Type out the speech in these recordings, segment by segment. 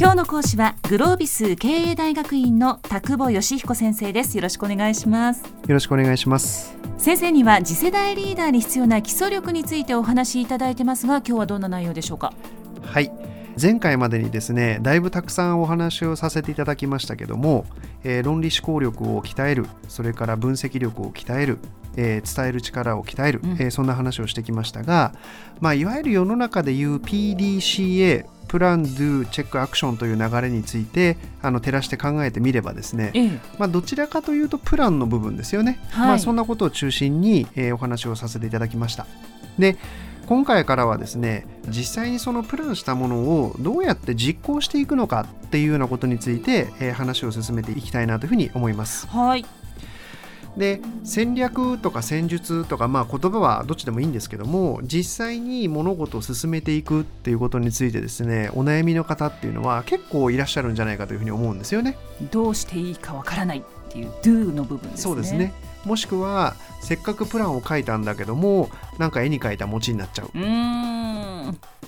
今日の講師はグロービス経営大学院の田久保義彦先生です。よろしくお願いします。よろしくお願いします。先生には次世代リーダーに必要な基礎力についてお話しいただいてますが今日はどんな内容でしょうか？はい。前回までにですねだいぶたくさんお話をさせていただきましたけども、えー、論理思考力を鍛えるそれから分析力を鍛えるえー、伝える力を鍛える、うん、えー、そんな話をしてきましたが、まあ、いわゆる世の中でいう PDCA プラン、ドゥ、チェック、アクションという流れについてあの照らして考えてみればですね、ええ、まあ、どちらかというとプランの部分ですよね、はい、まあ、そんなことを中心に、えー、お話をさせていただきました。で今回からはですね実際にそのプランしたものをどうやって実行していくのかっていうようなことについて、えー、話を進めていきたいなというふうに思います。はいで戦略とか戦術とか、まあ、言葉はどっちでもいいんですけども実際に物事を進めていくっていうことについてですねお悩みの方っていうのは結構いらっしゃるんじゃないかというふうに思うんですよね。どうしていいかわからないっていう Do の部分ですね。そうですねもしくはせっかくプランを書いたんだけどもなんか絵に描いた餅になっちゃう。う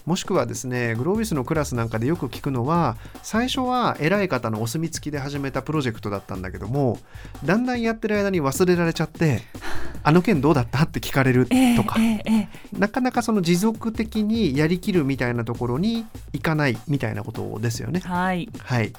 もしくはですねグロービスのクラスなんかでよく聞くのは最初は偉い方のお墨付きで始めたプロジェクトだったんだけどもだんだんやってる間に忘れられちゃって あの件どうだった？って聞かれるとか、えーえー、なかなかその持続的にやりきるみたいなところにいかないみたいなことですよね。はい、はい、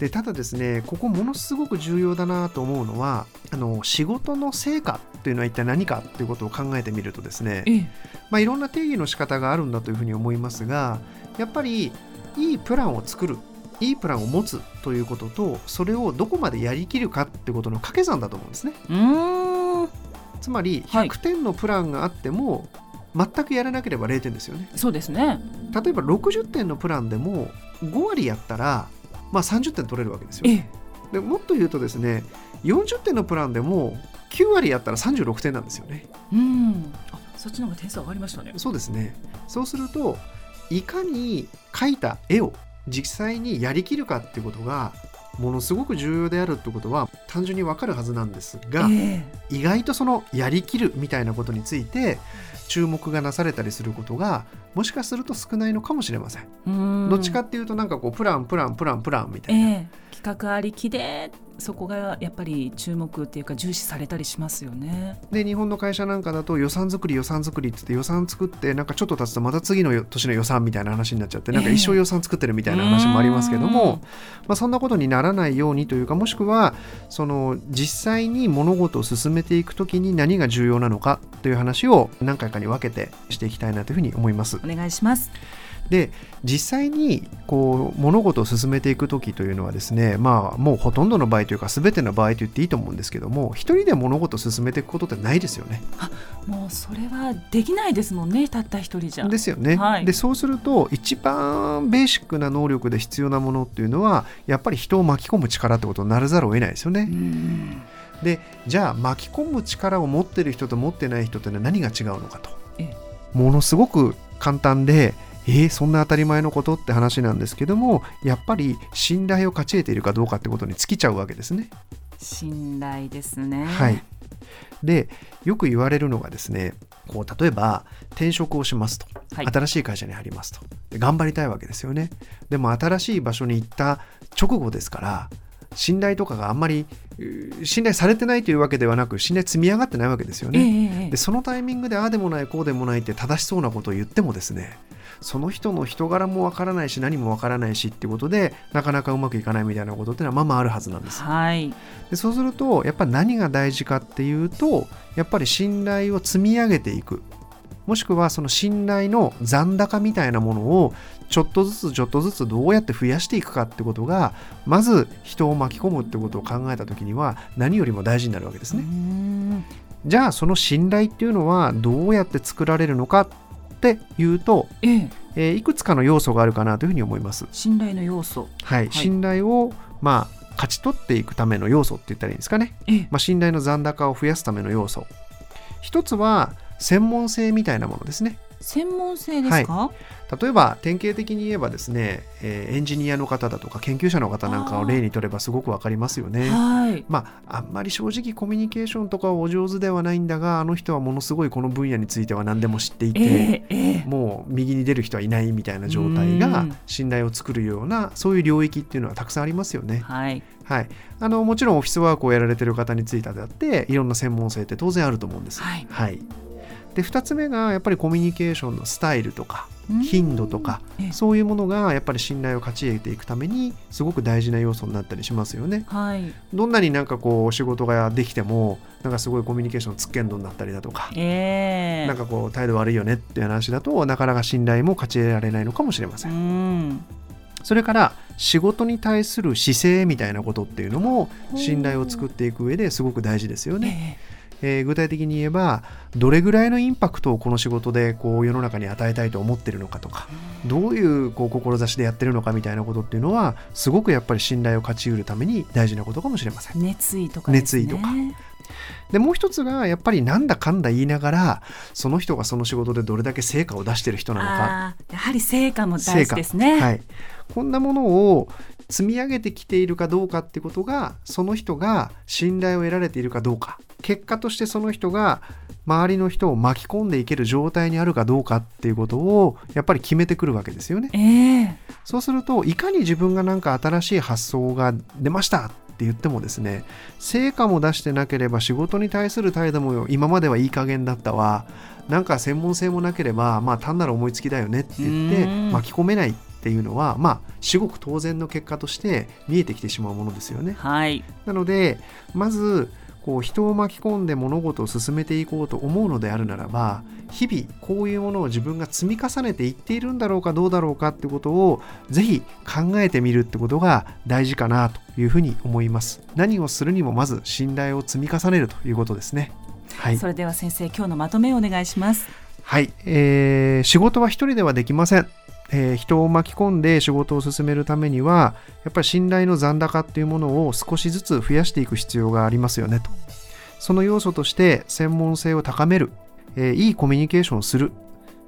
でただですねここものすごく重要だなと思うのはあの仕事の成果っていうのは一体何かっていうことを考えてみるとですね、えー、まあ、いろんな定義の仕方があるんだというふうに思いますがやっぱりいいプランを作るいいプランを持つということとそれをどこまでやりきるかってことの掛け算だと思うんですね。つまり100点のプランがあっても、全くやらなければ0点ですよね。そうですね例えば60点のプランでも5割やったら、まあ、30点取れるわけですよ。でもっと言うとですね40点のプランでも9割やったら36点なんですよね。うんあそっちの方が点数上がりましたね。そうですねそうするといかに描いた絵を実際にやりきるかっていうことがものすごく重要であるってことは単純にわかるはずなんですが、えー、意外とそのやりきるみたいなことについて注目がなされたりすることがもしかすると少ないのかもしれません。どっちかっていうとなんかこうプランプランプランプランみたいな。えー企画ありきでそこがやっぱり注目っていうか重視されたりしますよね。で日本の会社なんかだと予算作り予算作りって言って予算作ってなんかちょっと経つとまた次の年の予算みたいな話になっちゃってなんか一生予算作ってるみたいな話もありますけども、えー、まあ、そんなことにならないようにというかもしくはその実際に物事を進めていくときに何が重要なのかという話を何回かに分けてしていきたいなというふうに思います。お願いします。で実際にこう物事を進めていく時というのはですねまあもうほとんどの場合というか全ての場合と言っていいと思うんですけども一人で物事を進めていくことってないですよね。あもうそれはできないですもんねたった一人じゃ。ですよね。はい、でそうすると一番ベーシックな能力で必要なものっていうのはやっぱり人を巻き込む力ってことにならざるを得ないですよね。でじゃあ巻き込む力を持ってる人と持ってない人ってのは何が違うのかと。ものすごく簡単でえー、そんな当たり前のことって話なんですけどもやっぱり信頼を勝ち得ているかどうかってことに尽きちゃうわけですね。信頼ですね、はい、でよく言われるのがですねこう例えば転職をしますと、はい、新しい会社に入りますと。で頑張りたいわけですよね。でも新しい場所に行った直後ですから信頼とかがあんまり信頼されてないというわけではなく信頼積み上がってないわけですよね。えー、でそのタイミングでああでもないこうでもないって正しそうなことを言ってもですねその人の人柄もわからないし何もわからないしっていうことでなかなかうまくいかないみたいなことっていうのはまあまああるはずなんです。はい、でそうするとやっぱり何が大事かっていうとやっぱり信頼を積み上げていくもしくはその信頼の残高みたいなものをちょっとずつちょっとずつどうやって増やしていくかってことがまず人を巻き込むってことを考えた時には何よりも大事になるわけですね。じゃあその信頼っていうのはどうやって作られるのかっていうと、えええー、いくつかの要素があるかなというふうに思います。信頼の要素、はい、はい、信頼をまあ勝ち取っていくための要素って言ったらいいんですかね。ええ、まあ、信頼の残高を増やすための要素。一つは専門性みたいなものですね。専門性ですか、例えば典型的に言えばですね、えーエンジニアの方だとか研究者の方なんかを例にとればすごくわかりますよね。はい。まあ、あんまり正直コミュニケーションとかはお上手ではないんだがあの人はものすごいこの分野については何でも知っていて、ええええ。もう右に出る人はいないみたいな状態がうん。信頼を作るようなそういう領域っていうのはたくさんありますよね。はい。はい、あのもちろんオフィスワークをやられてる方についてだっていろんな専門性って当然あると思うんです。はい。はい、で2つ目がやっぱりコミュニケーションのスタイルとか頻度とかそういうものがやっぱり信頼を勝ち得ていくためにすごく大事な要素になったりしますよね。はい。どんなになんかこう仕事ができてもなんかすごいコミュニケーションつっけんどになったりだとか、ええ。なんかこう態度悪いよねっていう話だとなかなか信頼も勝ち得られないのかもしれませ。うん。んそれから仕事に対する姿勢みたいなことっていうのも信頼を作っていく上ですごく大事ですよね。ええー具体的に言えばどれぐらいのインパクトをこの仕事でこう世の中に与えたいと思ってるのかとかどういうこう志でやってるのかみたいなことっていうのはすごくやっぱり信頼を勝ち得るために大事なことかもしれません。え熱意とかね。熱意とか。でもう一つがやっぱりなんだかんだ言いながらその人がその仕事でどれだけ成果を出してる人なのか。やはり成果も大事ですね。はい、こんなものを積み上げてきているかどうかってことがその人が信頼を得られているかどうか。結果としてその人が周りの人を巻き込んでいける状態にあるかどうかっていうことをやっぱり決めてくるわけですよね。ええ。そうするといかに自分がなんか新しい発想が出ましたって言ってもですね成果も出してなければ仕事に対する態度も今まではいい加減だったわ。なんか専門性もなければまあ単なる思いつきだよねって言ってうん。巻き込めない。っていうのはまあ至極当然の結果として見えてきてしまうものですよね。はい。なのでまずこう人を巻き込んで物事を進めていこうと思うのであるならば日々こういうものを自分が積み重ねていっているんだろうかどうだろうかってことをぜひ考えてみるってことが大事かなというふうに思います。何をするにもまず信頼を積み重ねるということですね。はい。それでは先生今日のまとめをお願いします。はい、えー仕事は一人ではできません、えー人を巻き込んで仕事を進めるためにはやっぱり信頼の残高っていうものを少しずつ増やしていく必要がありますよねと。その要素として専門性を高める、えーいいコミュニケーションをする。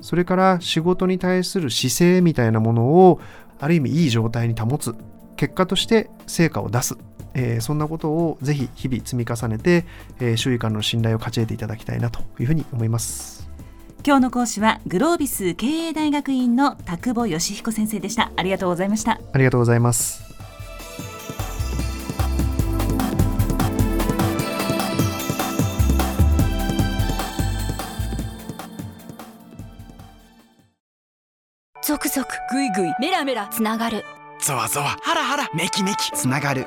それから仕事に対する姿勢みたいなものをある意味いい状態に保つ。結果として成果を出す、えーそんなことをぜひ日々積み重ねて、えー周囲からの信頼を勝ち得ていただきたいなというふうに思います。今日の講師はグロービス経営大学院の田久保義彦先生でした。ありがとうございました。ありがとうございます。ゾクゾクグイグイメラメラつながる。ゾワゾワハラハラメキメキつながる